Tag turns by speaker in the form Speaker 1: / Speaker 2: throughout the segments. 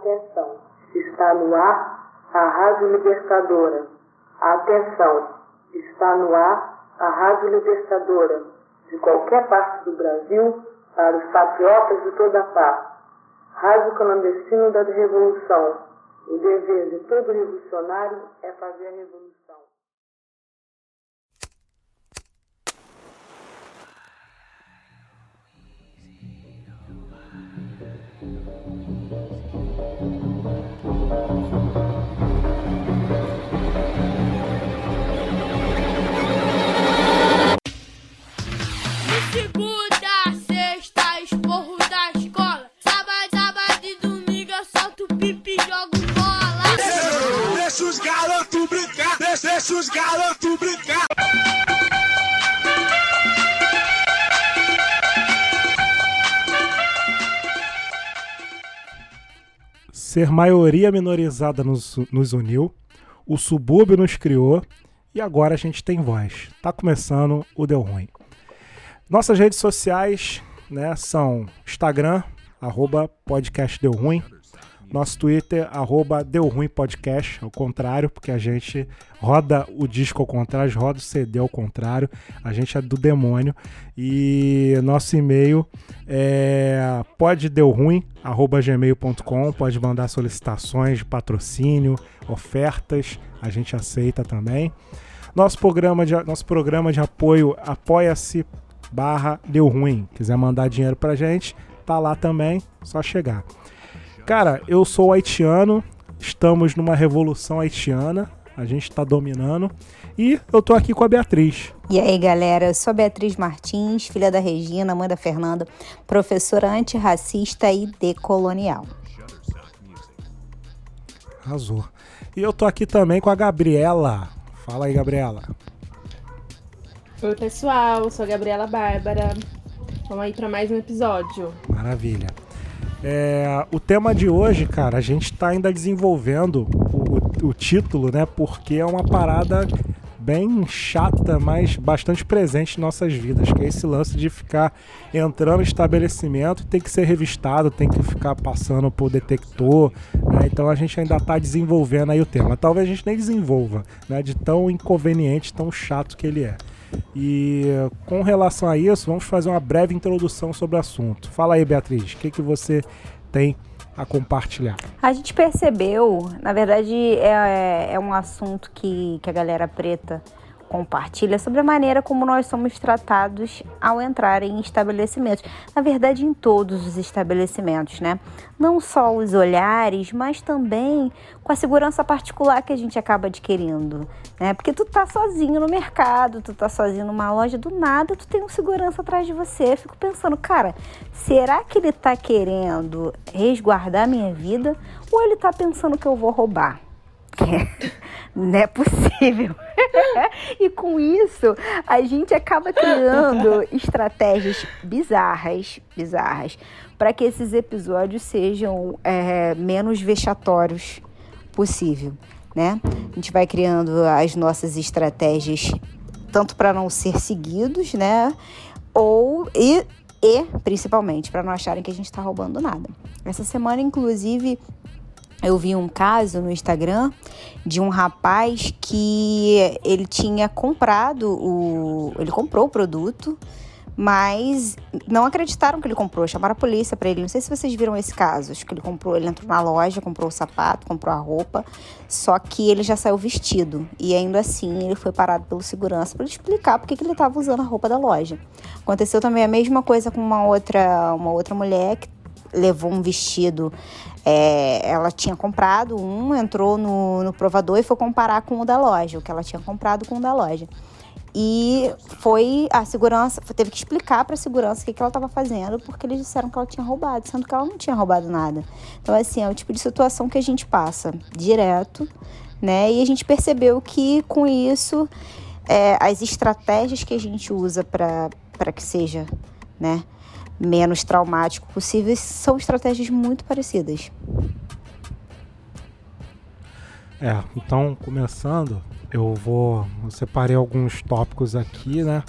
Speaker 1: Atenção, está no ar a Rádio Libertadora. Atenção, está no ar a Rádio Libertadora. De qualquer parte do Brasil, para os patriotas de toda parte. Rádio Clandestino da Revolução. O dever de todo revolucionário é fazer a revolução.
Speaker 2: Deixa os garotos brincar.
Speaker 3: Ser maioria minorizada nos, nos uniu, o subúrbio nos criou e agora a gente tem voz. Tá começando o Deu Ruim. Nossas redes sociais né, são Instagram, arroba podcast Deu Ruim, nosso Twitter, arroba Deu Ruim Podcast, ao contrário, porque a gente roda o disco ao contrário, roda o CD ao contrário, a gente é do demônio. E nosso e-mail é poddeuruim.gmail.com, pode mandar solicitações de patrocínio, ofertas, a gente aceita também. Nosso programa de, nosso programa de apoio apoia-se barra Deu Ruim. Quiser mandar dinheiro pra gente, tá lá também, só chegar. Cara, eu sou haitiano, estamos numa revolução haitiana, a gente está dominando. E eu tô aqui com a Beatriz.
Speaker 4: E aí, galera, eu sou a Beatriz Martins, filha da Regina, mãe da Fernanda, professora antirracista e decolonial.
Speaker 3: Arrasou. E eu tô aqui também com a Gabriela. Fala aí, Gabriela.
Speaker 5: Oi, pessoal, eu sou a Gabriela Bárbara. Vamos aí para mais um episódio.
Speaker 3: Maravilha. É, o tema de hoje, cara, a gente está ainda desenvolvendo o, o, título, né? Porque é uma parada bem chata, mas bastante presente em nossas vidas, que é esse lance de ficar entrando no estabelecimento, tem que ser revistado, tem que ficar passando por detector, né? Então a gente ainda está desenvolvendo aí o tema. Talvez a gente nem desenvolva, né? De tão inconveniente, tão chato que ele é. E com relação a isso, vamos fazer uma breve introdução sobre o assunto. Fala aí, Beatriz, o que, que você tem a compartilhar?
Speaker 4: A gente percebeu, na verdade, é, é um assunto que, que a galera preta compartilha sobre a maneira como nós somos tratados ao entrar em estabelecimentos. Na verdade, em todos os estabelecimentos, né? Não só os olhares, mas também com a segurança particular que a gente acaba adquirindo, né? Porque tu tá sozinho no mercado, tu tá sozinho numa loja, do nada tu tem um segurança atrás de você. Eu fico pensando, cara, será que ele tá querendo resguardar minha vida ou ele tá pensando que eu vou roubar? não é possível. e com isso, a gente acaba criando estratégias bizarras, bizarras, para que esses episódios sejam é, menos vexatórios possível, né? A gente vai criando as nossas estratégias tanto para não ser seguidos, né? Ou e, e principalmente para não acharem que a gente está roubando nada. Essa semana, inclusive, eu vi um caso no Instagram de um rapaz que ele tinha comprado o. Ele comprou o produto, mas não acreditaram que ele comprou, chamaram a polícia para ele. Não sei se vocês viram esse caso. Acho que ele comprou, ele entrou na loja, comprou o sapato, comprou a roupa, só que ele já saiu vestido. E ainda assim ele foi parado pelo segurança para explicar porque que ele estava usando a roupa da loja. Aconteceu também a mesma coisa com uma outra, uma outra mulher que levou um vestido é, ela tinha comprado um, entrou no, no provador e foi comparar com o da loja, o que ela tinha comprado com o da loja. E foi a segurança, teve que explicar para a segurança o que, que ela estava fazendo, porque eles disseram que ela tinha roubado, sendo que ela não tinha roubado nada. Então, assim, é o tipo de situação que a gente passa direto, né? E a gente percebeu que com isso, é, as estratégias que a gente usa para que seja, né? Menos traumático possível, são estratégias muito parecidas.
Speaker 3: É, então começando, eu vou eu separei alguns tópicos aqui, né,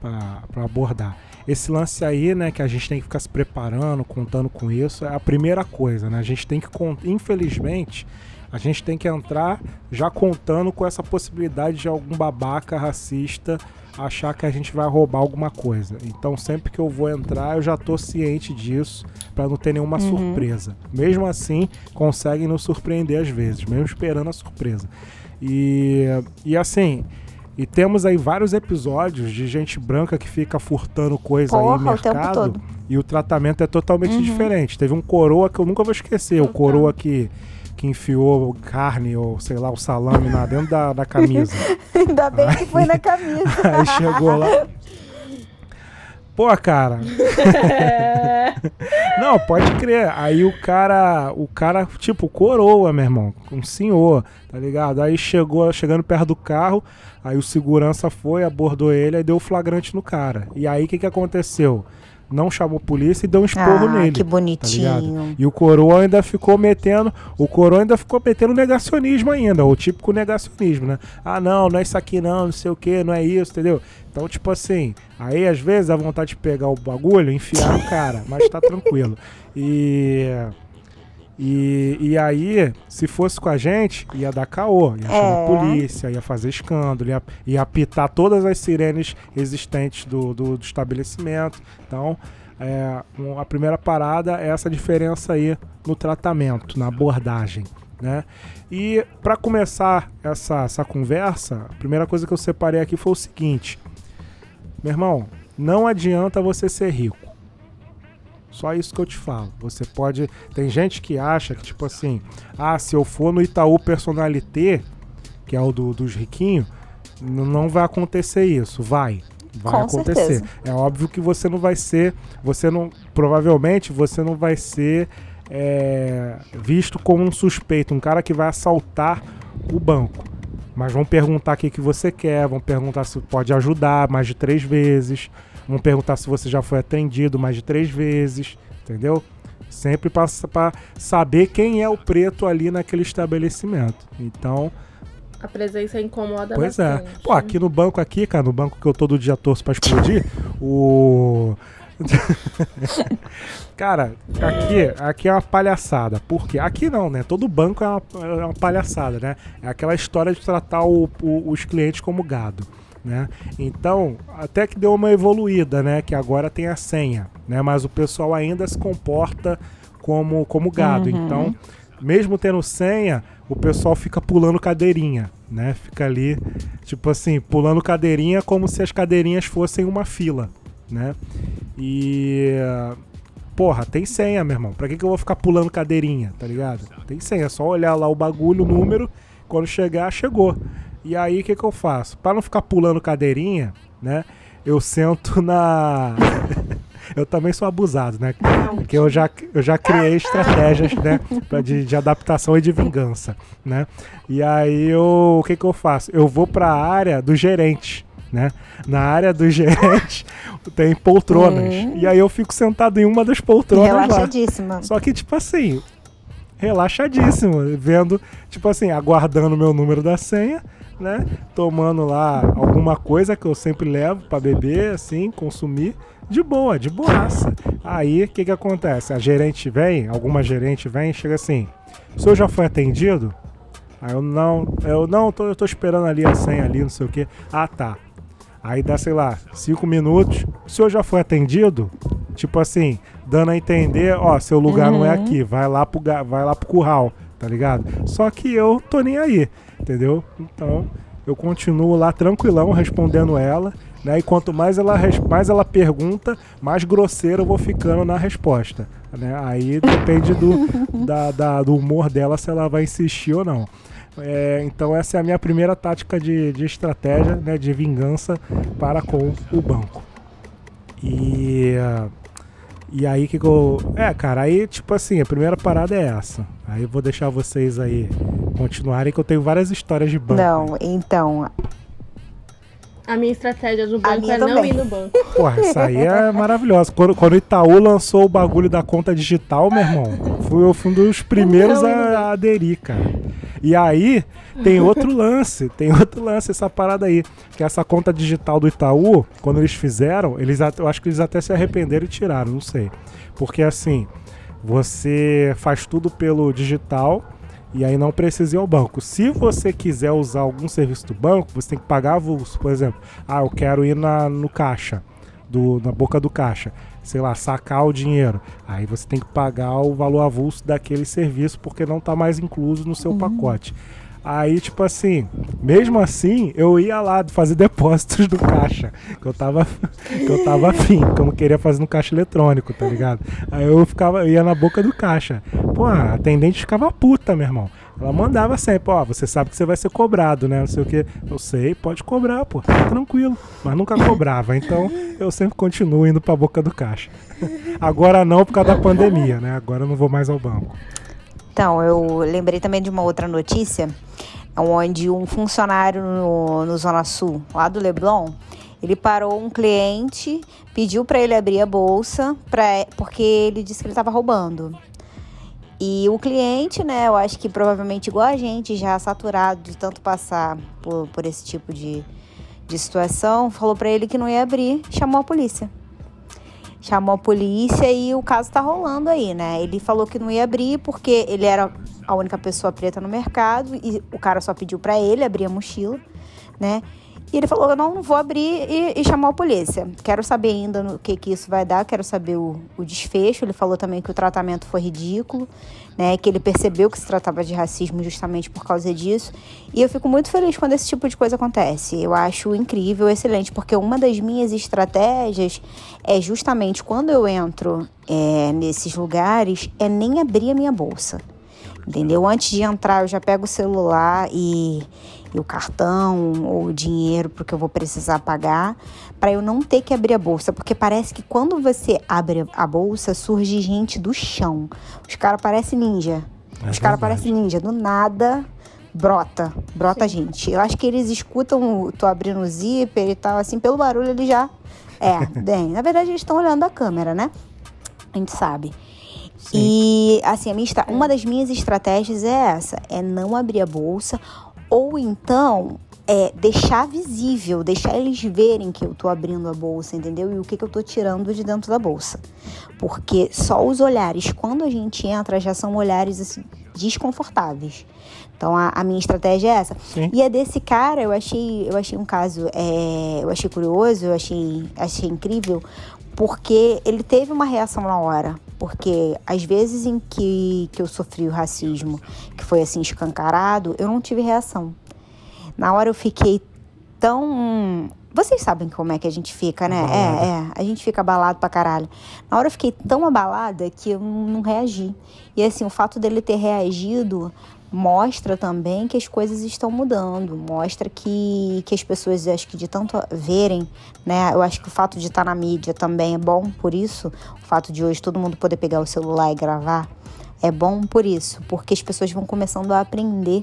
Speaker 3: para abordar. esse lance aí, né, que a gente tem que ficar se preparando, contando com isso, é a primeira coisa, né? A gente tem que, infelizmente, a gente tem que entrar já contando com essa possibilidade de algum babaca racista achar que a gente vai roubar alguma coisa. Então, sempre que eu vou entrar, eu já tô ciente disso para não ter nenhuma uhum. surpresa. Mesmo assim, conseguem nos surpreender às vezes, mesmo esperando a surpresa. E, e assim, e temos aí vários episódios de gente branca que fica furtando coisa Porra, aí no mercado. E o tratamento é totalmente uhum. diferente. Teve um coroa que eu nunca vou esquecer. O coroa que que enfiou carne ou sei lá, o salame na, dentro da, da camisa.
Speaker 4: Ainda bem aí, que foi na camisa.
Speaker 3: Aí chegou lá. Pô, cara. Não, pode crer. Aí o cara, o cara, tipo, coroa, meu irmão, um senhor, tá ligado? Aí chegou, chegando perto do carro, aí o segurança foi, abordou ele, e deu flagrante no cara. E aí o que que aconteceu? Não chamou polícia e deu um esporro ah, nele.
Speaker 4: Que tá bonitinho.
Speaker 3: Tá e o coroa ainda ficou metendo. O coroa ainda ficou metendo negacionismo ainda, o típico negacionismo, né? Ah, não, não é isso aqui não, não sei o que, não é isso, entendeu? Então, tipo assim, aí às vezes a vontade de pegar o bagulho, enfiar no cara, mas tá tranquilo. E e, e aí, se fosse com a gente, ia dar caô, ia chamar é. polícia, ia fazer escândalo, ia, ia apitar todas as sirenes existentes do, do, do estabelecimento. Então, é, a primeira parada é essa diferença aí no tratamento, na abordagem. Né? E para começar essa, essa conversa, a primeira coisa que eu separei aqui foi o seguinte: meu irmão, não adianta você ser rico. Só isso que eu te falo. Você pode. Tem gente que acha que, tipo assim, ah, se eu for no Itaú Personalité, que é o do, dos riquinhos, não vai acontecer isso. Vai. Vai Com acontecer. Certeza. É óbvio que você não vai ser. Você não. Provavelmente você não vai ser é, visto como um suspeito, um cara que vai assaltar o banco. Mas vão perguntar o que, que você quer, vão perguntar se pode ajudar mais de três vezes. Vão perguntar se você já foi atendido mais de três vezes, entendeu? Sempre para saber quem é o preto ali naquele estabelecimento. Então.
Speaker 5: A presença incomoda
Speaker 3: pois
Speaker 5: é. bastante.
Speaker 3: é. Pô, aqui no banco aqui, cara, no banco que eu todo dia torço para explodir, o. Cara, aqui, aqui é uma palhaçada. Por quê? Aqui não, né? Todo banco é uma, é uma palhaçada, né? É aquela história de tratar o, o, os clientes como gado né? Então, até que deu uma evoluída, né? Que agora tem a senha, né? Mas o pessoal ainda se comporta como, como gado. Uhum. Então, mesmo tendo senha, o pessoal fica pulando cadeirinha, né? Fica ali, tipo assim, pulando cadeirinha como se as cadeirinhas fossem uma fila, né? E porra, tem senha, meu irmão. Pra que, que eu vou ficar pulando cadeirinha, tá ligado? Tem senha, é só olhar lá o bagulho, o número, quando chegar, chegou. E aí o que, que eu faço? Para não ficar pulando cadeirinha, né? Eu sento na. eu também sou abusado, né? Porque eu já, eu já criei estratégias, né? De, de adaptação e de vingança, né? E aí eu, o que, que eu faço? Eu vou para a área do gerente. Né? Na área do gerente tem poltronas. Hum. E aí eu fico sentado em uma das poltronas
Speaker 4: Relaxadíssima.
Speaker 3: lá. Só que, tipo assim, relaxadíssimo, vendo, tipo assim, aguardando o meu número da senha né? Tomando lá alguma coisa que eu sempre levo para beber, assim, consumir. De boa, de boaça. Aí o que, que acontece? A gerente vem, alguma gerente vem e chega assim: o senhor já foi atendido? Aí eu não, eu não, tô, eu tô esperando ali a senha ali, não sei o que. Ah, tá. Aí dá, sei lá, cinco minutos. O senhor já foi atendido? Tipo assim, dando a entender, ó, seu lugar uhum. não é uhum. aqui, vai lá pro, vai lá pro curral, tá ligado? Só que eu tô nem aí entendeu? Então eu continuo lá tranquilão respondendo ela, né? E quanto mais ela, mais ela pergunta, mais grosseiro eu vou ficando na resposta, né? Aí depende do, da, da, do humor dela se ela vai insistir ou não. É, então essa é a minha primeira tática de, de estratégia, né, de vingança para com o banco. E uh, e aí que eu. É, cara, aí tipo assim, a primeira parada é essa. Aí eu vou deixar vocês aí continuarem, que eu tenho várias histórias de banco.
Speaker 4: Não, então.
Speaker 5: A minha estratégia do banco é também. não ir no banco.
Speaker 3: Porra, isso aí é maravilhoso. Quando, quando o Itaú lançou o bagulho da conta digital, meu irmão, fui, eu fui um dos primeiros a, a aderir, cara. E aí tem outro lance, tem outro lance essa parada aí, que essa conta digital do Itaú, quando eles fizeram, eles eu acho que eles até se arrependeram e tiraram, não sei. Porque assim, você faz tudo pelo digital e aí não precisa ir ao banco. Se você quiser usar algum serviço do banco, você tem que pagar avulso. Por exemplo, ah, eu quero ir na, no caixa, do, na boca do caixa, sei lá, sacar o dinheiro. Aí você tem que pagar o valor avulso daquele serviço porque não está mais incluso no seu uhum. pacote. Aí, tipo assim, mesmo assim, eu ia lá fazer depósitos do caixa. Que eu tava, que eu tava afim, que eu não queria fazer no caixa eletrônico, tá ligado? Aí eu ficava, eu ia na boca do caixa. Pô, a atendente ficava puta, meu irmão. Ela mandava sempre, ó, você sabe que você vai ser cobrado, né? Não sei o que. Eu sei, pode cobrar, pô, tá tranquilo. Mas nunca cobrava, então eu sempre continuo indo pra boca do caixa. Agora não por causa da pandemia, né? Agora eu não vou mais ao banco.
Speaker 4: Então, eu lembrei também de uma outra notícia, onde um funcionário no, no Zona Sul, lá do Leblon, ele parou um cliente, pediu para ele abrir a bolsa, pra, porque ele disse que ele estava roubando. E o cliente, né, eu acho que provavelmente igual a gente, já saturado de tanto passar por, por esse tipo de, de situação, falou para ele que não ia abrir, chamou a polícia chamou a polícia e o caso tá rolando aí, né? Ele falou que não ia abrir porque ele era a única pessoa preta no mercado e o cara só pediu para ele abrir a mochila, né? E ele falou: não, não vou abrir e, e chamou a polícia. Quero saber ainda no que, que isso vai dar, quero saber o, o desfecho. Ele falou também que o tratamento foi ridículo, né? Que ele percebeu que se tratava de racismo justamente por causa disso. E eu fico muito feliz quando esse tipo de coisa acontece. Eu acho incrível, excelente, porque uma das minhas estratégias é justamente quando eu entro é, nesses lugares, é nem abrir a minha bolsa. Entendeu? Antes de entrar, eu já pego o celular e e o cartão ou o dinheiro porque eu vou precisar pagar, para eu não ter que abrir a bolsa, porque parece que quando você abre a bolsa surge gente do chão. Os caras parecem ninja. É Os caras parecem ninja, do nada brota, brota Sim. gente. Eu acho que eles escutam, tô abrindo o zíper e tal, assim, pelo barulho ele já é, bem. Na verdade eles estão olhando a câmera, né? A gente sabe. Sim. E assim, a minha, uma das minhas estratégias é essa, é não abrir a bolsa ou então é deixar visível, deixar eles verem que eu tô abrindo a bolsa, entendeu? E o que, que eu tô tirando de dentro da bolsa. Porque só os olhares, quando a gente entra, já são olhares assim, desconfortáveis. Então a, a, minha estratégia é essa. Sim. E é desse cara, eu achei, eu achei um caso, é, eu achei curioso, eu achei, achei incrível, porque ele teve uma reação na hora. Porque às vezes em que, que eu sofri o racismo, que foi assim escancarado, eu não tive reação. Na hora eu fiquei tão. Vocês sabem como é que a gente fica, né? É, é. A gente fica abalado pra caralho. Na hora eu fiquei tão abalada que eu não reagi. E assim, o fato dele ter reagido mostra também que as coisas estão mudando, mostra que, que as pessoas, acho que de tanto verem, né, eu acho que o fato de estar na mídia também é bom por isso, o fato de hoje todo mundo poder pegar o celular e gravar, é bom por isso, porque as pessoas vão começando a aprender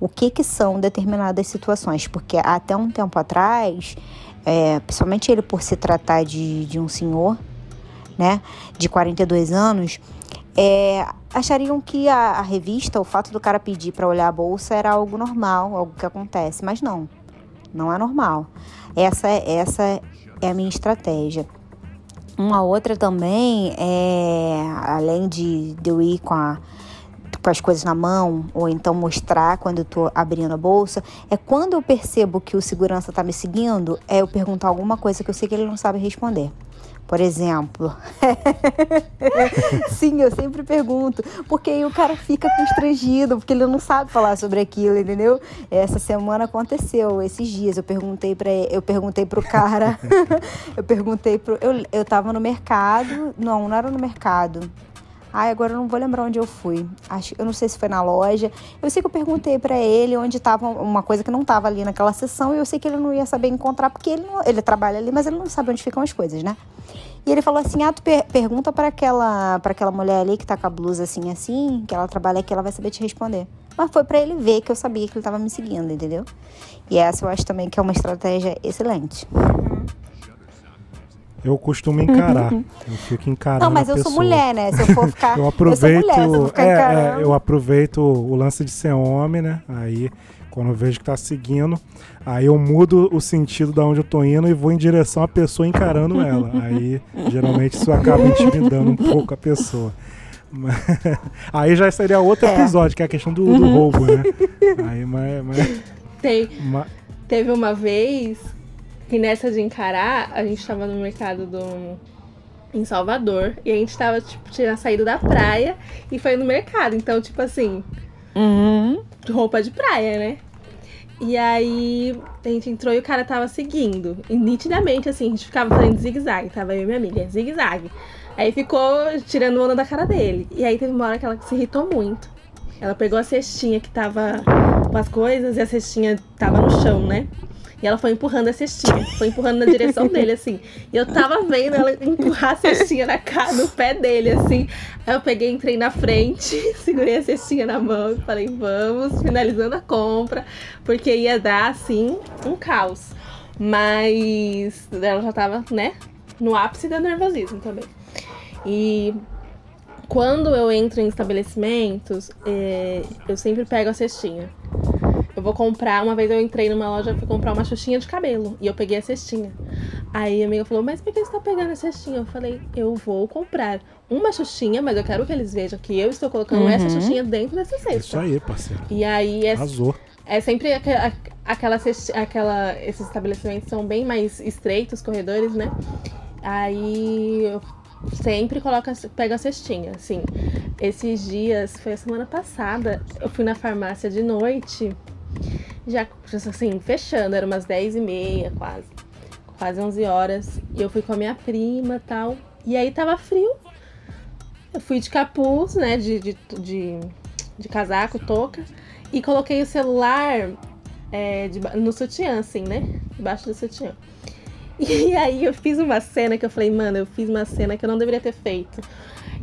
Speaker 4: o que, que são determinadas situações, porque até um tempo atrás, é, principalmente ele por se tratar de, de um senhor, né, de 42 anos, é, achariam que a, a, revista, o fato do cara pedir para olhar a bolsa era algo normal, algo que acontece, mas não, não é normal. Essa, essa é a minha estratégia. Uma outra também é, além de, de eu ir com, a, com as coisas na mão, ou então mostrar quando eu tô abrindo a bolsa, é quando eu percebo que o segurança tá me seguindo, é eu perguntar alguma coisa que eu sei que ele não sabe responder. Por exemplo. Sim, eu sempre pergunto. Porque aí o cara fica constrangido, porque ele não sabe falar sobre aquilo, entendeu? Essa semana aconteceu, esses dias. Eu perguntei para eu perguntei pro cara. eu perguntei pro. Eu, eu tava no mercado. Não, não era no mercado. Ai, agora eu não vou lembrar onde eu fui. Acho, eu não sei se foi na loja. Eu sei que eu perguntei para ele onde estava uma coisa que não estava ali naquela sessão e eu sei que ele não ia saber encontrar porque ele, não, ele trabalha ali, mas ele não sabe onde ficam as coisas, né? E ele falou assim: "Ah, tu per pergunta para aquela para aquela mulher ali que tá com a blusa assim assim, que ela trabalha aqui, ela vai saber te responder". Mas foi para ele ver que eu sabia que ele estava me seguindo, entendeu? E essa eu acho também que é uma estratégia excelente.
Speaker 3: Eu costumo encarar. eu fico encarando.
Speaker 4: Não, mas eu
Speaker 3: pessoa.
Speaker 4: sou mulher, né? Se eu for ficar.
Speaker 3: eu aproveito.
Speaker 4: Eu, mulher, se eu, ficar
Speaker 3: é,
Speaker 4: encarando...
Speaker 3: é, eu aproveito o lance de ser homem, né? Aí, quando eu vejo que tá seguindo, aí eu mudo o sentido da onde eu tô indo e vou em direção à pessoa encarando ela. Aí, geralmente, isso acaba intimidando um pouco a pessoa. Aí já seria outro
Speaker 4: É.
Speaker 3: episódio, que é a questão do, do roubo, né? Aí, mas, mas,
Speaker 5: Tem,
Speaker 3: mas-
Speaker 5: teve uma vez que nessa de encarar, a gente tava no mercado do. Em Salvador. E a gente tava, tipo, tinha saído da praia e foi no mercado. Então, tipo assim,
Speaker 4: Uhum.
Speaker 5: roupa de praia, né? E aí a gente entrou e o cara tava seguindo. E nitidamente, assim, a gente ficava fazendo zigue-zague. Tava eu e minha amiga, zigue-zague. Aí ficou tirando onda da cara dele. E aí teve uma hora que ela se irritou muito. Ela pegou a cestinha que tava com as coisas e a cestinha tava no chão, né? E ela foi empurrando a cestinha, foi empurrando na direção dele, assim. E eu tava vendo ela empurrar a cestinha na cara, no pé dele, assim. Aí eu peguei, entrei na frente, segurei a cestinha na mão e falei, vamos, finalizando a compra, porque ia dar, assim, um caos. Mas ela já tava, né, no ápice do nervosismo também. E quando eu entro em estabelecimentos, é, eu sempre pego a cestinha. Eu vou comprar, uma vez eu entrei numa loja, fui comprar uma xuxinha de cabelo. E eu peguei a cestinha. Aí a amiga falou, mas por que você tá pegando a cestinha? Eu falei, eu vou comprar uma xuxinha, mas eu quero que eles vejam que eu estou colocando essa
Speaker 4: Uhum.
Speaker 5: xuxinha dentro dessa
Speaker 3: isso
Speaker 5: cesta.
Speaker 3: aí, parceiro.
Speaker 5: E aí é,
Speaker 3: Arrasou.
Speaker 5: é sempre aquela, cesti- aquela. Esses estabelecimentos são bem mais estreitos, corredores, né? Aí eu sempre coloco, a- pego a cestinha, assim. Esses dias, foi a semana passada, eu fui na farmácia de noite, já, assim, fechando, era umas 10 e meia, quase. Quase 11 horas. E eu fui com a minha prima tal. E aí tava frio. Eu fui de capuz, né? De, de, de, de casaco, touca. E coloquei o celular é, deba- no sutiã, assim, né? Debaixo do sutiã. E aí eu fiz uma cena que eu falei, mano, eu fiz uma cena que eu não deveria ter feito.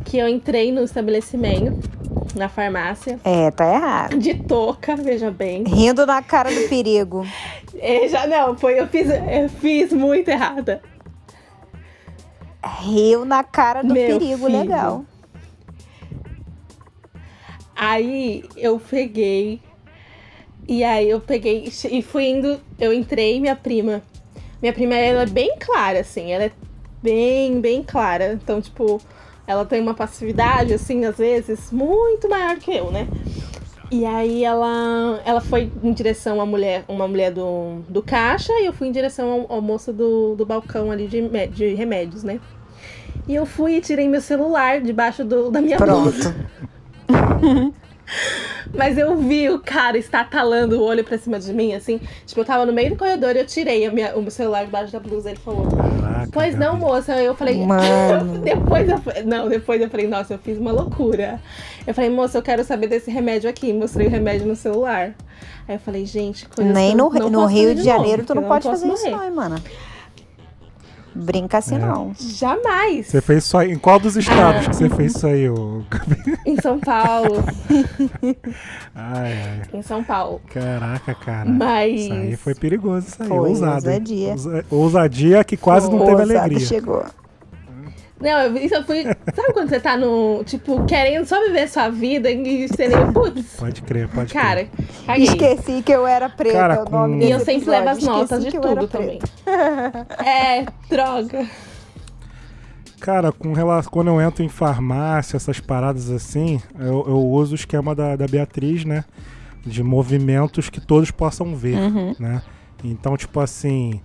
Speaker 5: Que eu entrei no estabelecimento, na farmácia,
Speaker 4: É, tá errado.
Speaker 5: de touca, veja bem.
Speaker 4: Rindo na cara do perigo.
Speaker 5: É, já não, foi, eu fiz, eu fiz muito errada.
Speaker 4: Riu na cara do
Speaker 5: Meu
Speaker 4: perigo,
Speaker 5: filho.
Speaker 4: legal.
Speaker 5: Aí eu peguei. E aí eu peguei e fui indo. Eu entrei, minha prima. Minha prima, ela é bem clara, assim. Ela é bem, bem clara. Então, tipo, ela tem uma passividade, assim, às vezes, muito maior que eu, né? E aí ela, ela foi em direção à mulher, uma mulher do, do caixa, e eu fui em direção ao, ao moço do, do balcão ali de, de remédios, né? E eu fui e tirei meu celular debaixo do, da minha blusa.
Speaker 4: Pronto.
Speaker 5: Mas eu vi o cara estatalando o olho pra cima de mim, assim. Tipo, eu tava no meio do corredor e eu tirei a minha- o meu celular debaixo da blusa. Ele falou,
Speaker 3: Caraca.
Speaker 5: pois não, moça. Eu falei,
Speaker 4: Mano.
Speaker 5: depois eu falei, não, depois eu falei, nossa, eu fiz uma loucura. Eu falei, moça, eu quero saber desse remédio aqui. Mostrei o remédio no celular. Aí eu falei, gente, coisa
Speaker 4: Nem no,
Speaker 5: não
Speaker 4: no Rio de
Speaker 5: novo,
Speaker 4: Janeiro tu
Speaker 5: porque
Speaker 4: não pode
Speaker 5: posso
Speaker 4: fazer isso
Speaker 5: morrer.
Speaker 4: não, hein, mana. Brinca assim
Speaker 3: É.
Speaker 4: não.
Speaker 5: Jamais.
Speaker 3: Você fez isso aí. Em qual dos estados
Speaker 5: Ah.
Speaker 3: que você fez isso aí, ô Gabi?
Speaker 5: Em São Paulo.
Speaker 3: Ai, ai.
Speaker 5: em São Paulo.
Speaker 3: Caraca, cara.
Speaker 5: Mas.
Speaker 3: Isso aí foi perigoso, isso aí.
Speaker 4: Foi,
Speaker 3: ousado.
Speaker 4: ousadia.
Speaker 3: Ousa- Ousadia que quase não teve
Speaker 4: Ousado
Speaker 3: alegria.
Speaker 4: chegou.
Speaker 5: Não, eu- isso eu fui. Sabe quando você tá no. Tipo, querendo só viver sua vida e você nem. Putz,
Speaker 3: Pode crer, pode
Speaker 5: cara,
Speaker 3: crer.
Speaker 5: caguei.
Speaker 4: Esqueci que eu era preta.
Speaker 3: Cara,
Speaker 4: nome
Speaker 3: com-
Speaker 5: E eu sempre
Speaker 4: episódio.
Speaker 5: levo as
Speaker 4: Esqueci
Speaker 5: notas de
Speaker 4: que eu era
Speaker 5: tudo também. É, droga.
Speaker 3: Cara, com relação, quando eu entro em farmácia, essas paradas assim, eu, eu uso o esquema da, da Beatriz, né? De movimentos que todos possam ver,
Speaker 4: Uhum.
Speaker 3: né? Então, tipo assim,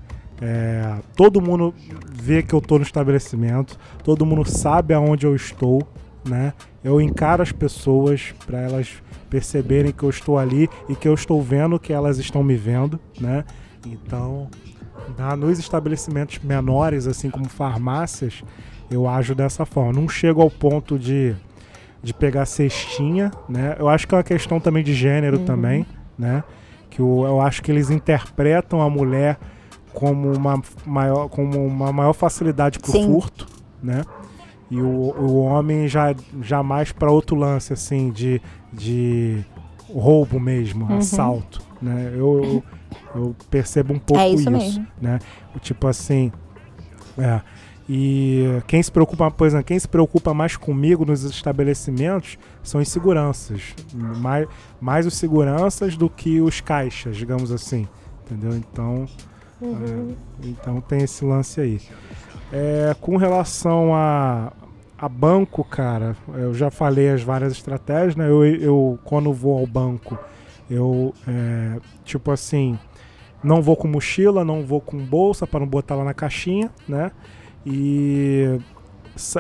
Speaker 3: é, todo mundo vê que eu tô no estabelecimento, todo mundo sabe aonde eu estou, né? Eu encaro as pessoas para elas perceberem que eu estou ali e que eu estou vendo que elas estão me vendo, né? Então, na- nos estabelecimentos menores, assim como farmácias, eu ajo dessa forma. Não chego ao ponto de, de pegar cestinha, né? Eu acho que é uma questão também de gênero também, né? Que eu, eu acho que eles interpretam a mulher como uma maior, como uma maior facilidade pro
Speaker 4: Sim.
Speaker 3: furto, né? E o, o homem já jamais para outro lance assim de, de roubo mesmo,
Speaker 4: Uhum.
Speaker 3: assalto, né? Eu, eu, eu percebo um pouco
Speaker 4: É isso
Speaker 3: isso, né? Tipo assim, é. E quem se preocupa, por exemplo, quem se preocupa mais comigo nos estabelecimentos são os seguranças. Mais, mais os seguranças do que os caixas, digamos assim. Entendeu? Então,
Speaker 5: Uhum.
Speaker 3: é, então tem esse lance aí. É, com relação a, a banco, cara, eu já falei as várias estratégias, né? Eu, eu quando vou ao banco, eu, é, tipo assim, não vou com mochila, não vou com bolsa para não botar lá na caixinha, né? E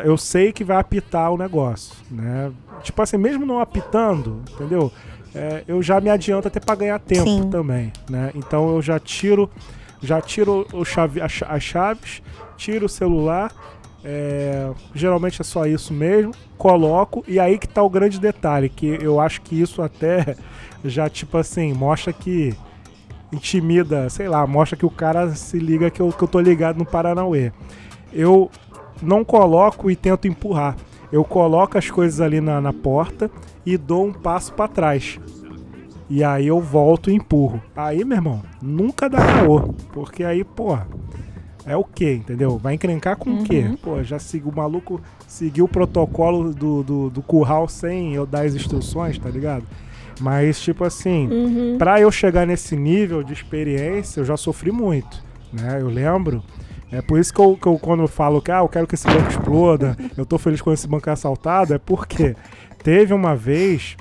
Speaker 3: eu sei que vai apitar o negócio, né? Tipo assim, mesmo não apitando, entendeu? É, eu já me adianto até para ganhar tempo
Speaker 4: Sim.
Speaker 3: também, né? Então eu já tiro, já tiro o chave, as chaves, tiro o celular, é, geralmente é só isso mesmo, coloco e aí que tá o grande detalhe, que eu acho que isso até já tipo assim mostra que intimida, sei lá, mostra que o cara se liga que eu, que eu tô ligado no Paranauê. Eu não coloco e tento empurrar. Eu coloco as coisas ali na, na porta e dou um passo para trás. E aí eu volto e empurro. Aí, meu irmão, nunca dá caô. Porque aí, porra, é o quê, entendeu? Vai encrencar com o quê? Pô, já sigo o maluco, seguiu o protocolo do, do, do curral sem eu dar as instruções, tá ligado? Mas, tipo assim,
Speaker 5: Uhum.
Speaker 3: Pra eu chegar nesse nível de experiência, eu já sofri muito, né? Eu lembro. É por isso que eu, que eu quando eu falo que ah, eu quero que esse banco exploda, eu tô feliz com esse banco assaltado, é porque teve uma vez,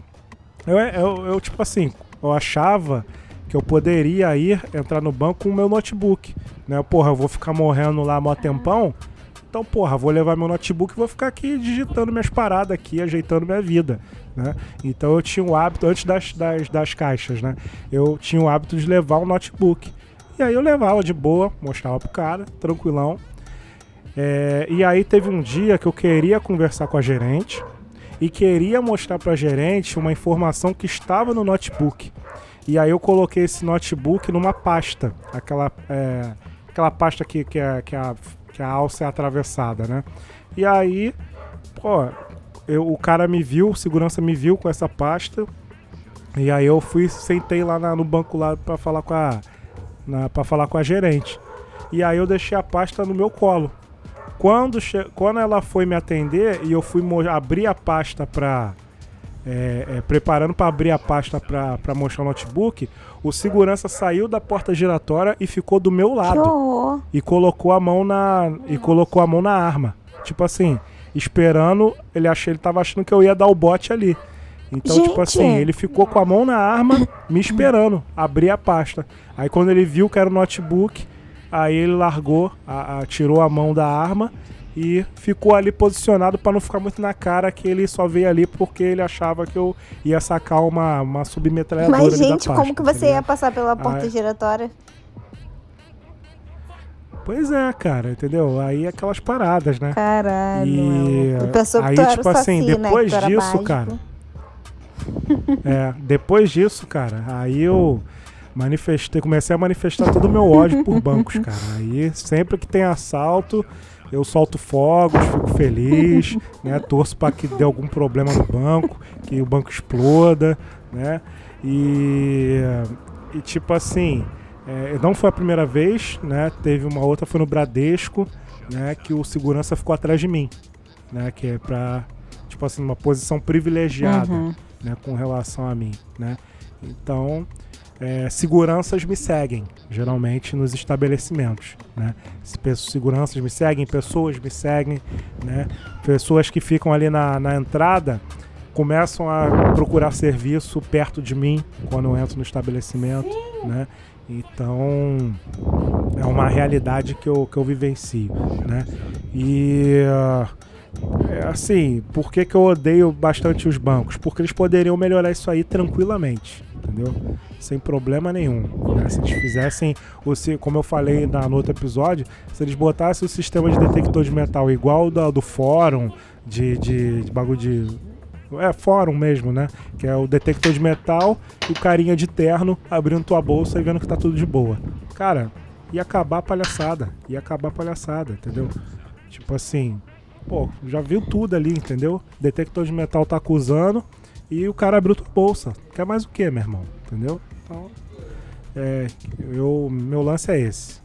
Speaker 3: eu, eu, eu, tipo assim, eu achava que eu poderia ir entrar no banco com o meu notebook, né? Porra, eu vou ficar morrendo lá mó tempão, então, porra, vou levar meu notebook e vou ficar aqui digitando minhas paradas aqui, ajeitando minha vida, né? Então eu tinha o hábito, antes das, das, das caixas, né? Eu tinha o hábito de levar o notebook. E aí eu levava de boa, mostrava pro cara, tranquilão. É, e aí teve um dia que eu queria conversar com a gerente e queria mostrar pra gerente uma informação que estava no notebook. E aí eu coloquei esse notebook numa pasta, aquela, é, aquela pasta que, que, é, que, a, que a alça é atravessada, né? E aí, pô, eu, o cara me viu, o segurança me viu com essa pasta. E aí eu fui, sentei lá na- no banco lá pra falar com a para falar com a gerente. E aí eu deixei a pasta no meu colo. Quando, quando ela foi me atender e eu fui abrir a pasta pra. é, é, preparando para abrir a pasta pra mostrar o notebook, o segurança saiu da porta giratória e ficou do meu lado e colocou a mão na e colocou a mão na arma. Tipo assim, esperando, ele achei ele tava achando que eu ia dar o bote ali. Então, tipo
Speaker 4: Gente.
Speaker 3: assim, ele ficou com a mão na arma, me esperando abrir a pasta. Aí quando ele viu que era o notebook, aí ele largou, a- a- tirou a mão da arma e ficou ali posicionado para não ficar muito na cara que ele só veio ali porque ele achava que eu ia sacar uma, uma submetralhadora
Speaker 4: Mas, gente,
Speaker 3: pasta,
Speaker 4: como que você ia
Speaker 3: ligado?
Speaker 4: passar pela porta
Speaker 3: Ah,
Speaker 4: giratória?
Speaker 3: Pois é, cara, entendeu? Aí aquelas paradas, né?
Speaker 4: Caralho.
Speaker 3: E aí, tipo assim,
Speaker 4: saci, né?
Speaker 3: depois
Speaker 4: era
Speaker 3: disso, cara. É, depois disso, cara, aí eu manifestei, comecei a manifestar todo o meu ódio por bancos, cara. Aí sempre que tem assalto, eu solto fogos, fico feliz, né? Torço para que dê algum problema no banco, que o banco exploda, né? E, e tipo assim, é, não foi a primeira vez, né? Teve uma outra, foi no Bradesco, né? Que o segurança ficou atrás de mim, né? Que é pra, tipo assim, uma posição privilegiada,
Speaker 4: Uhum.
Speaker 3: né? Com relação a mim, né? Então, é, seguranças me seguem, geralmente nos estabelecimentos, né? Seguranças me seguem, pessoas me seguem, né? Pessoas que ficam ali na, na entrada começam a procurar serviço perto de mim quando eu entro no estabelecimento, né? Então é uma realidade que eu, que eu vivencio, né? E é assim, por que, que eu odeio bastante os bancos? Porque eles poderiam melhorar isso aí tranquilamente, entendeu? Sem problema nenhum. né? Se eles fizessem, o se- como eu falei na, no outro episódio, se eles botassem o sistema de detector de metal igual da- do fórum, de, de, de bagulho de é fórum mesmo, né? Que é o detector de metal e o carinha de terno abrindo tua bolsa e vendo que tá tudo de boa. Cara, ia acabar a palhaçada. Ia acabar a palhaçada, entendeu? Tipo assim, pô, já viu tudo ali, entendeu? Detector de metal tá acusando e o cara abriu tua bolsa. Quer mais o que, meu irmão? Entendeu? Então, é, eu, meu lance é esse.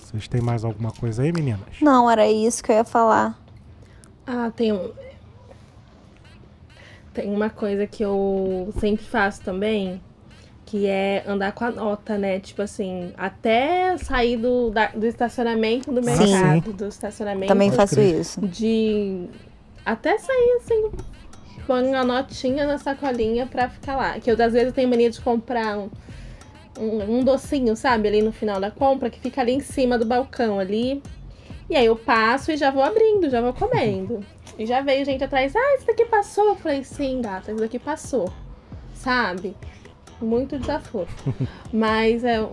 Speaker 3: Vocês têm mais alguma coisa aí, meninas?
Speaker 4: Não, era isso que eu ia falar.
Speaker 5: Ah, tem um. Tem uma coisa que eu sempre faço também, que é andar com a nota, né? Tipo assim, até sair do, da- do estacionamento do
Speaker 3: Ah,
Speaker 5: mercado,
Speaker 3: sim.
Speaker 5: do estacionamento.
Speaker 4: Também faço isso.
Speaker 5: De. Até sair assim, põe a notinha na sacolinha pra ficar lá. Que eu, às vezes, eu tenho mania de comprar um, um, um docinho, sabe? Ali no final da compra, que fica ali em cima do balcão ali. E aí eu passo e já vou abrindo, já vou comendo. E já veio gente atrás, ah, isso daqui passou. Eu falei, sim, gata, isso daqui passou. Sabe? Muito desaforo. Mas é,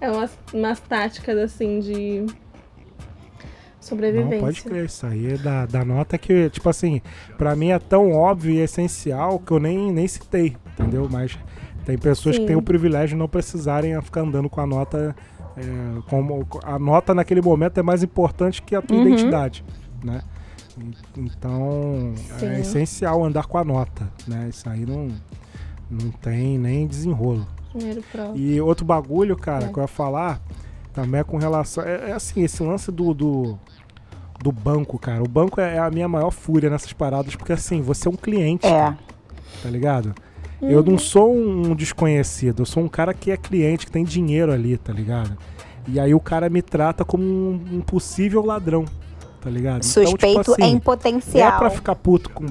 Speaker 5: é umas, umas táticas assim de sobrevivência.
Speaker 3: Não, pode crer, isso aí é da, da nota que, tipo assim, pra mim é tão óbvio e essencial que eu nem, nem citei, entendeu? Mas tem pessoas que
Speaker 5: Sim.
Speaker 3: têm o privilégio de não precisarem ficar andando com a nota. é, como a nota naquele momento é mais importante que a tua
Speaker 4: Uhum.
Speaker 3: identidade, né? Então
Speaker 5: Sim.
Speaker 3: é essencial andar com a nota, né? Isso aí não, não tem nem desenrolo. E outro bagulho, cara,
Speaker 5: É.
Speaker 3: que eu ia falar também é com relação. É, é assim, esse lance do, do, do banco, cara. O banco é, é a minha maior fúria nessas paradas, porque assim, você é um cliente,
Speaker 4: É.
Speaker 3: tá ligado? Eu não sou um desconhecido, eu sou um cara que é cliente, que tem dinheiro ali, tá ligado? E aí o cara me trata como um, possível ladrão, tá ligado?
Speaker 4: Suspeito
Speaker 3: então, tipo
Speaker 4: em
Speaker 3: assim,
Speaker 4: potencial.
Speaker 3: é pra ficar puto com.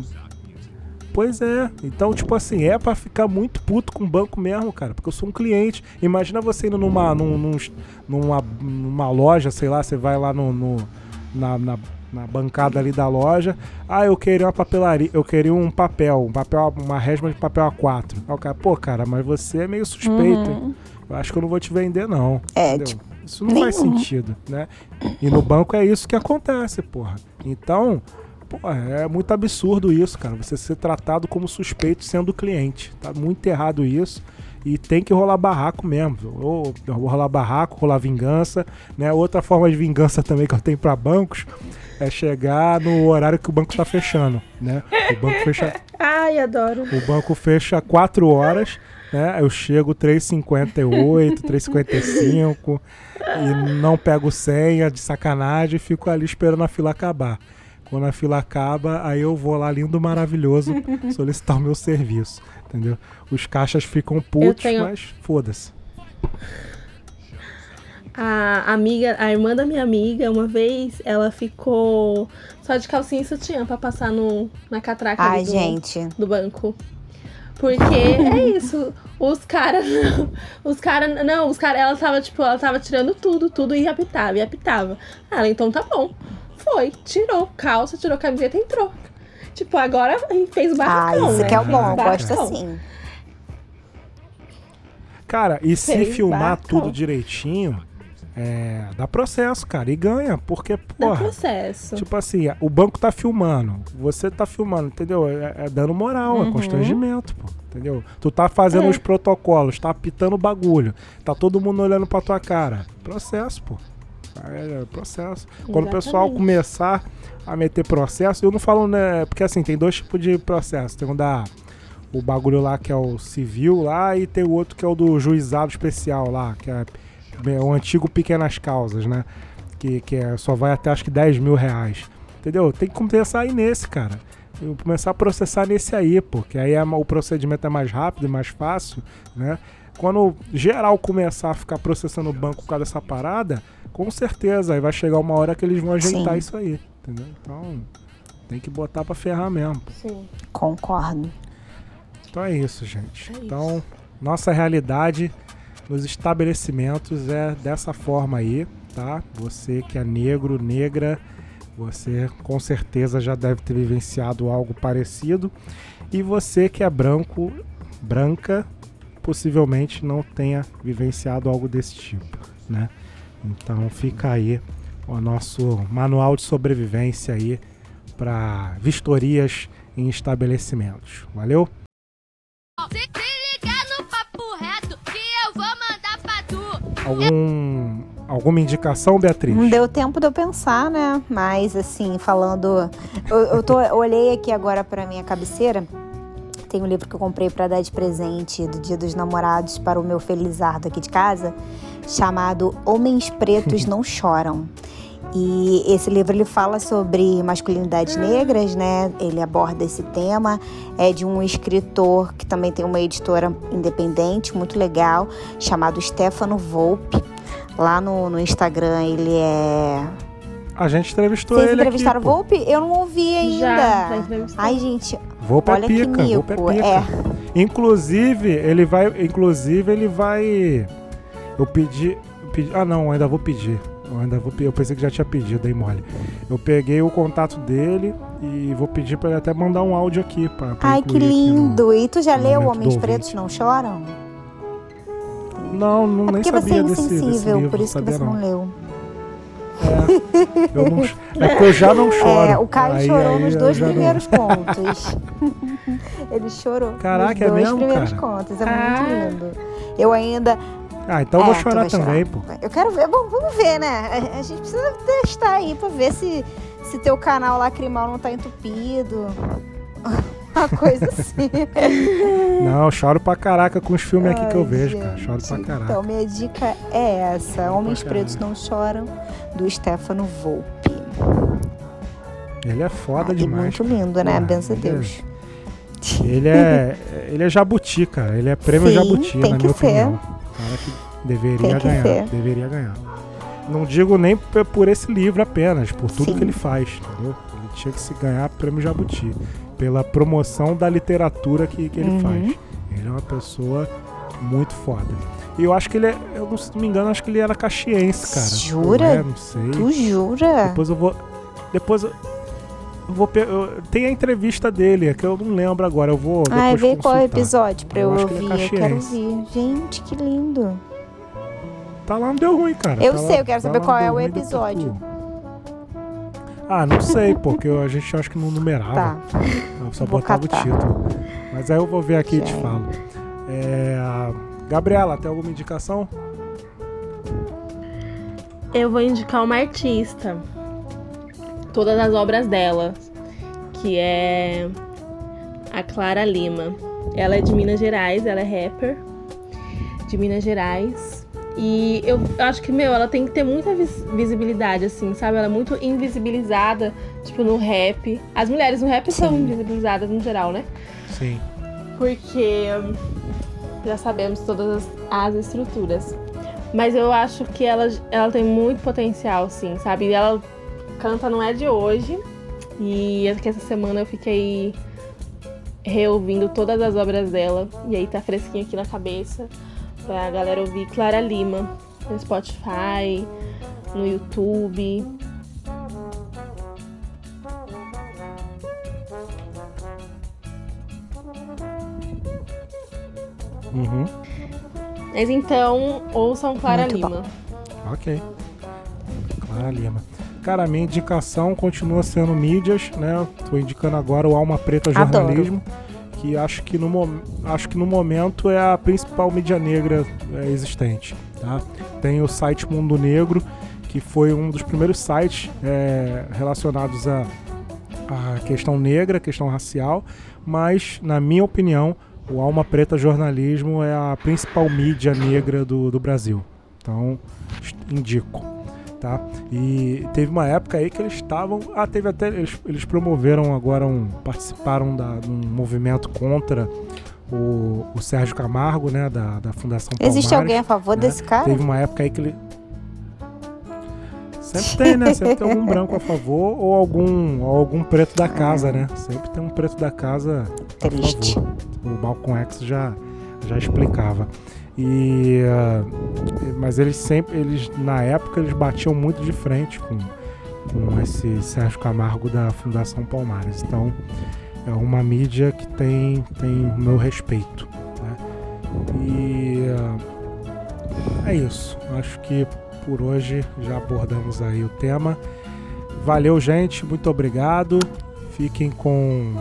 Speaker 3: Pois é. Então, tipo assim, é pra ficar muito puto com o banco mesmo, cara. Porque eu sou um cliente. Imagina você indo numa, num- num- numa, numa loja, sei lá, você vai lá no, no- na, na, na bancada ali da loja. Ah, eu queria uma papelaria, eu queria um papel, um papel, uma resma de papel A4. Aí o cara, pô, cara, mas você é meio suspeito, hein? Eu acho que eu não vou te vender, não.
Speaker 4: Uhum. É,
Speaker 3: entendeu?
Speaker 4: tipo,
Speaker 3: Isso não faz
Speaker 4: nenhum.
Speaker 3: sentido, né? E no banco é isso que acontece, porra. Então, porra, é muito absurdo isso, cara. Você ser tratado como suspeito sendo cliente. Tá muito errado isso. E tem que rolar barraco mesmo. Ou rolar barraco, rolar vingança. Né? Outra forma de vingança também que eu tenho pra bancos é chegar no horário que o banco tá fechando. Né? O banco fecha
Speaker 5: Ai, adoro.
Speaker 3: o banco fecha 4 horas, né? Eu chego 3h58, 3h55 e não pego senha de sacanagem e fico ali esperando a fila acabar. Quando a fila acaba, aí eu vou lá lindo, maravilhoso, solicitar o meu serviço, entendeu? Os caixas ficam putos,
Speaker 5: tenho-
Speaker 3: mas foda-se.
Speaker 5: A amiga, a irmã da minha amiga, uma vez, ela ficou só de calcinha e sutiã pra passar no, na catraca
Speaker 4: Ai,
Speaker 5: do,
Speaker 4: gente.
Speaker 5: do banco. Porque é isso. Os caras não. Os caras. Não, os caras. Ela tava, tipo, ela tava tirando tudo, tudo e apitava, e apitava. Ela, então tá bom. Foi, tirou calça, tirou camiseta e entrou. Tipo, agora fez o
Speaker 4: Ah,
Speaker 5: barracão.
Speaker 4: isso
Speaker 5: né?
Speaker 4: que é o bom, gosto assim.
Speaker 3: Cara, e se
Speaker 5: Fez
Speaker 3: filmar
Speaker 5: barracão.
Speaker 3: tudo direitinho, é, dá processo, cara, e ganha, porque,
Speaker 5: Dá
Speaker 3: porra,
Speaker 5: processo.
Speaker 3: Tipo assim, o banco tá filmando, você tá filmando, entendeu? É, é dando moral,
Speaker 4: Uhum.
Speaker 3: é constrangimento, pô, entendeu? Tu tá fazendo
Speaker 5: É.
Speaker 3: os protocolos, tá apitando o bagulho, tá todo mundo olhando pra tua cara. Processo, pô. É, processo. Quando o pessoal
Speaker 5: Exatamente.
Speaker 3: começar a meter processo, eu não falo, né? Porque assim, tem dois tipos de processo. Tem um da. O bagulho lá que é o civil lá, e tem o outro que é o do juizado especial lá, que é, é o antigo pequenas causas, né? Que, que é, só vai até acho que 10 mil reais. Entendeu? Tem que começar aí nesse, cara. Eu começar a processar nesse aí, porque aí é, o procedimento é mais rápido e mais fácil, né? Quando geral começar a ficar processando o banco por causa dessa parada, com certeza aí vai chegar uma hora que eles vão ajeitar
Speaker 4: Sim.
Speaker 3: isso aí, entendeu? Então tem que botar pra ferrar mesmo.
Speaker 5: Sim.
Speaker 4: Concordo.
Speaker 3: Então é isso, gente.
Speaker 5: É isso.
Speaker 3: Então, nossa realidade nos estabelecimentos é dessa forma aí, tá? Você que é negro, negra, você com certeza já deve ter vivenciado algo parecido. E você que é branco, branca, possivelmente não tenha vivenciado algo desse tipo, né? Então fica aí o nosso manual de sobrevivência aí para vistorias em estabelecimentos. Valeu?
Speaker 2: Se liga no papo reto que eu vou mandar pra tu.
Speaker 3: Algum, alguma indicação, Beatriz?
Speaker 4: Não deu tempo de eu pensar, né? Mas, assim, falando. Eu, eu tô, olhei aqui agora pra minha cabeceira. Tem um livro que eu comprei para dar de presente do Dia dos Namorados para o meu felizardo aqui de casa, chamado Homens Pretos Não Choram. E esse livro ele fala sobre masculinidades negras, né? Ele aborda esse tema. É de um escritor que também tem uma editora independente, muito legal, chamado Stefano Volpe. Lá no, no Instagram ele é.
Speaker 3: A gente entrevistou
Speaker 4: Vocês
Speaker 3: ele
Speaker 4: entrevistaram
Speaker 3: aqui,
Speaker 4: o. Volpe? Eu não ouvi ainda.
Speaker 5: Já.
Speaker 4: Ai, gente,
Speaker 3: Volpe é
Speaker 4: olha
Speaker 3: pica, é
Speaker 4: mico.
Speaker 3: pica.
Speaker 4: É.
Speaker 3: Inclusive, ele vai. Inclusive, ele vai. Eu pedi. eu pedi- ah, não, ainda vou pedir. Eu ainda vou Eu pensei que já tinha pedido, dei mole. Eu peguei o contato dele e vou pedir pra ele até mandar um áudio aqui. Pra, pra
Speaker 4: Ai, que
Speaker 3: aqui no-
Speaker 4: lindo. E tu já leu Homens Pretos. Não Choram?
Speaker 3: Não, não
Speaker 4: É
Speaker 3: nem
Speaker 4: porque você é
Speaker 3: sabia
Speaker 4: insensível, por isso que
Speaker 3: sabia
Speaker 4: você não leu.
Speaker 3: É, eu não, é que eu já não choro.
Speaker 4: É, o Caio
Speaker 3: Aí-
Speaker 4: chorou
Speaker 3: aí
Speaker 4: nos dois
Speaker 3: já não-
Speaker 4: primeiros contos. Ele chorou
Speaker 3: Caraca, é
Speaker 4: nos dois
Speaker 3: mesmo,
Speaker 4: primeiros
Speaker 3: cara?
Speaker 4: contos. É
Speaker 5: Ah.
Speaker 4: muito lindo. Eu ainda.
Speaker 3: Ah, então eu vou
Speaker 4: É, tu
Speaker 3: chorar também, pô.
Speaker 4: Eu quero ver. Bom, vamos ver, né? A, a gente precisa testar aí pra ver se, se teu canal lacrimal não tá entupido. Uma coisa assim.
Speaker 3: Não, choro pra caraca com os filmes aqui que eu
Speaker 4: Ai,
Speaker 3: vejo, cara. Choro pra
Speaker 4: gente.
Speaker 3: caraca.
Speaker 4: Então, minha dica é essa: Homens
Speaker 3: pra
Speaker 4: Pretos Não Choram, do Stefano Volpe.
Speaker 3: Ele é foda
Speaker 4: Ah,
Speaker 3: demais.
Speaker 4: muito lindo, né?
Speaker 3: Porra,
Speaker 4: Benção a
Speaker 3: ele é-
Speaker 4: Deus.
Speaker 3: Ele é, ele é jabuti, cara. Ele é prêmio
Speaker 4: Sim,
Speaker 3: jabuti, na minha
Speaker 4: ser.
Speaker 3: opinião. Cara que deveria
Speaker 4: que
Speaker 3: ganhar.
Speaker 4: ser.
Speaker 3: Deveria ganhar. Não digo nem por esse livro apenas, por tudo
Speaker 4: Sim.
Speaker 3: que ele faz, entendeu? Ele tinha que se ganhar prêmio jabuti. Pela promoção da literatura que, que ele
Speaker 4: Uhum.
Speaker 3: faz. Ele é uma pessoa muito foda. E eu acho que ele é, eu não, se não me engano, acho que ele era caxiense, cara.
Speaker 4: Jura?
Speaker 3: Ou é, não sei.
Speaker 4: Tu jura?
Speaker 3: Depois eu vou. Depois eu. vou eu- tem a entrevista dele, é que eu não lembro agora. Eu vou. Depois
Speaker 4: vê qual é episódio pra eu,
Speaker 3: Eu acho que ele é
Speaker 4: ouvir. eu quero ouvir. Gente, que lindo.
Speaker 3: Tá lá, não deu ruim, cara.
Speaker 4: Eu
Speaker 3: Tá
Speaker 4: sei,
Speaker 3: lá-
Speaker 4: eu quero
Speaker 3: tá
Speaker 4: saber qual é o episódio.
Speaker 3: Ah, não sei, porque a gente acho que não numerava.
Speaker 4: Tá.
Speaker 3: Eu só
Speaker 4: Vou
Speaker 3: botava
Speaker 4: catar.
Speaker 3: o título. Mas aí eu vou ver aqui e te falo. É, Gabriela, tem alguma indicação?
Speaker 5: Eu vou indicar uma artista. Todas as obras dela. Que é a Clara Lima. Ela é de Minas Gerais, ela é rapper. De Minas Gerais. E eu acho que, meu, ela tem que ter muita vis- visibilidade, assim, sabe? Ela é muito invisibilizada, tipo, no rap. As mulheres no rap são
Speaker 4: Sim.
Speaker 5: invisibilizadas no geral, né?
Speaker 3: Sim.
Speaker 5: porque já sabemos todas as, as estruturas. Mas eu acho que ela, ela tem muito potencial, sim, sabe? E ela canta não é de hoje. E que essa semana eu fiquei reouvindo todas as obras dela. E aí tá fresquinho aqui na cabeça pra galera ouvir Clara Lima no Spotify, no YouTube.
Speaker 3: Uhum.
Speaker 5: Mas então, ouçam Clara
Speaker 4: Muito bom.
Speaker 5: Lima.
Speaker 3: Ok. Clara Lima. Cara, a minha indicação continua sendo mídias, né? Tô indicando agora o Alma Preta
Speaker 4: Adoro.
Speaker 3: Que acho que no, acho que no momento é a principal mídia negra é, existente, tá? Tem o site Mundo Negro, que foi um dos primeiros sites é, relacionados a questão negra, questão racial, mas, na minha opinião, o Alma Preta Jornalismo é a principal mídia negra do, do Brasil. Então, indico. Tá? E teve uma época aí que eles estavam. Ah, teve até. Eles, eles promoveram agora um. participaram da, de um movimento contra o, o Sérgio Camargo, né? Da, da Fundação Palmares.
Speaker 4: Existe alguém a favor
Speaker 3: né?
Speaker 4: desse cara?
Speaker 3: Teve uma época aí que ele. Sempre tem, né? Sempre tem algum branco a favor ou algum, ou algum preto da casa, né? Sempre tem um preto da casa a
Speaker 4: Triste.
Speaker 3: favor. O Malcolm X já, já explicava. E, ah, mas eles sempre, eles na época eles batiam muito de frente com, com esse Sérgio Camargo da Fundação Palmares. Então é uma mídia que tem tem o meu respeito. né? E ah, é isso. Acho que por hoje já abordamos aí o tema. Valeu, gente. Muito obrigado. Fiquem com,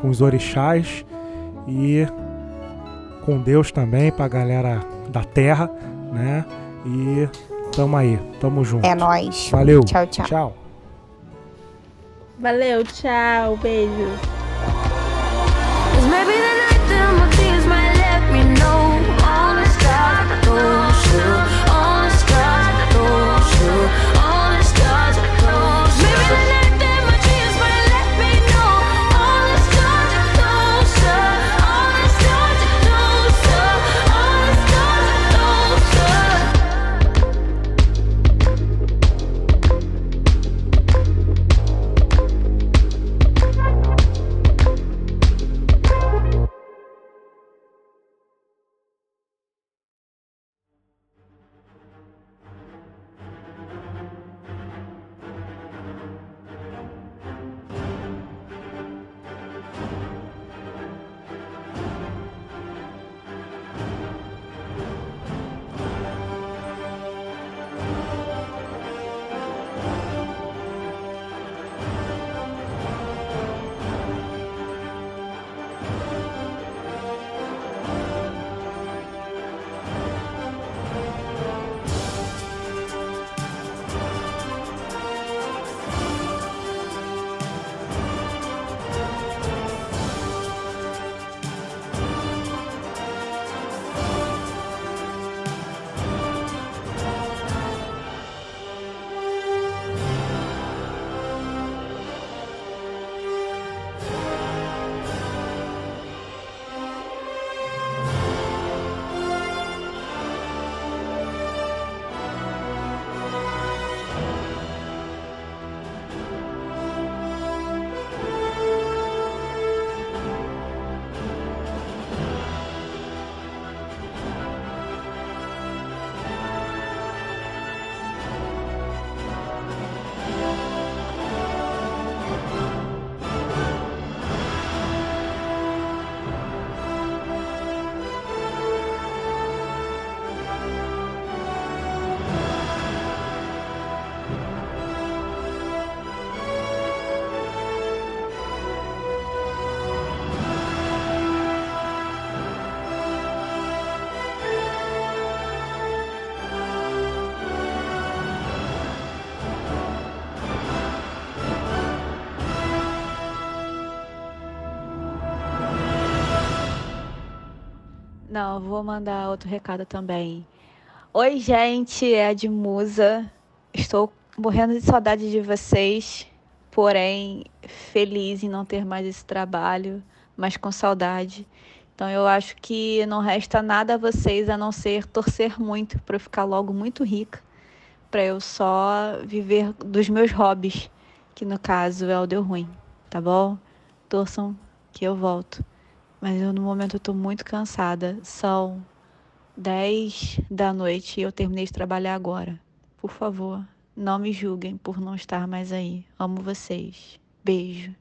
Speaker 3: com os orixás e com Deus também pra galera da terra, né? E tamo aí, tamo junto.
Speaker 4: É nóis.
Speaker 3: Valeu.
Speaker 4: Tchau, tchau.
Speaker 3: Tchau.
Speaker 5: Valeu, tchau, beijos.
Speaker 6: Vou mandar outro recado também. Oi, gente, é a de Musa. Estou morrendo de saudade de vocês, porém feliz em não ter mais esse trabalho, mas com saudade. Então eu acho que não resta nada a vocês a não ser torcer muito para eu ficar logo muito rica, para eu só viver dos meus hobbies, que no caso é o deu ruim, tá bom? Torçam que eu volto. Mas eu no momento eu tô muito cansada. São 10 da noite e eu terminei de trabalhar agora. Por favor, não me julguem por não estar mais aí. Amo vocês. Beijo.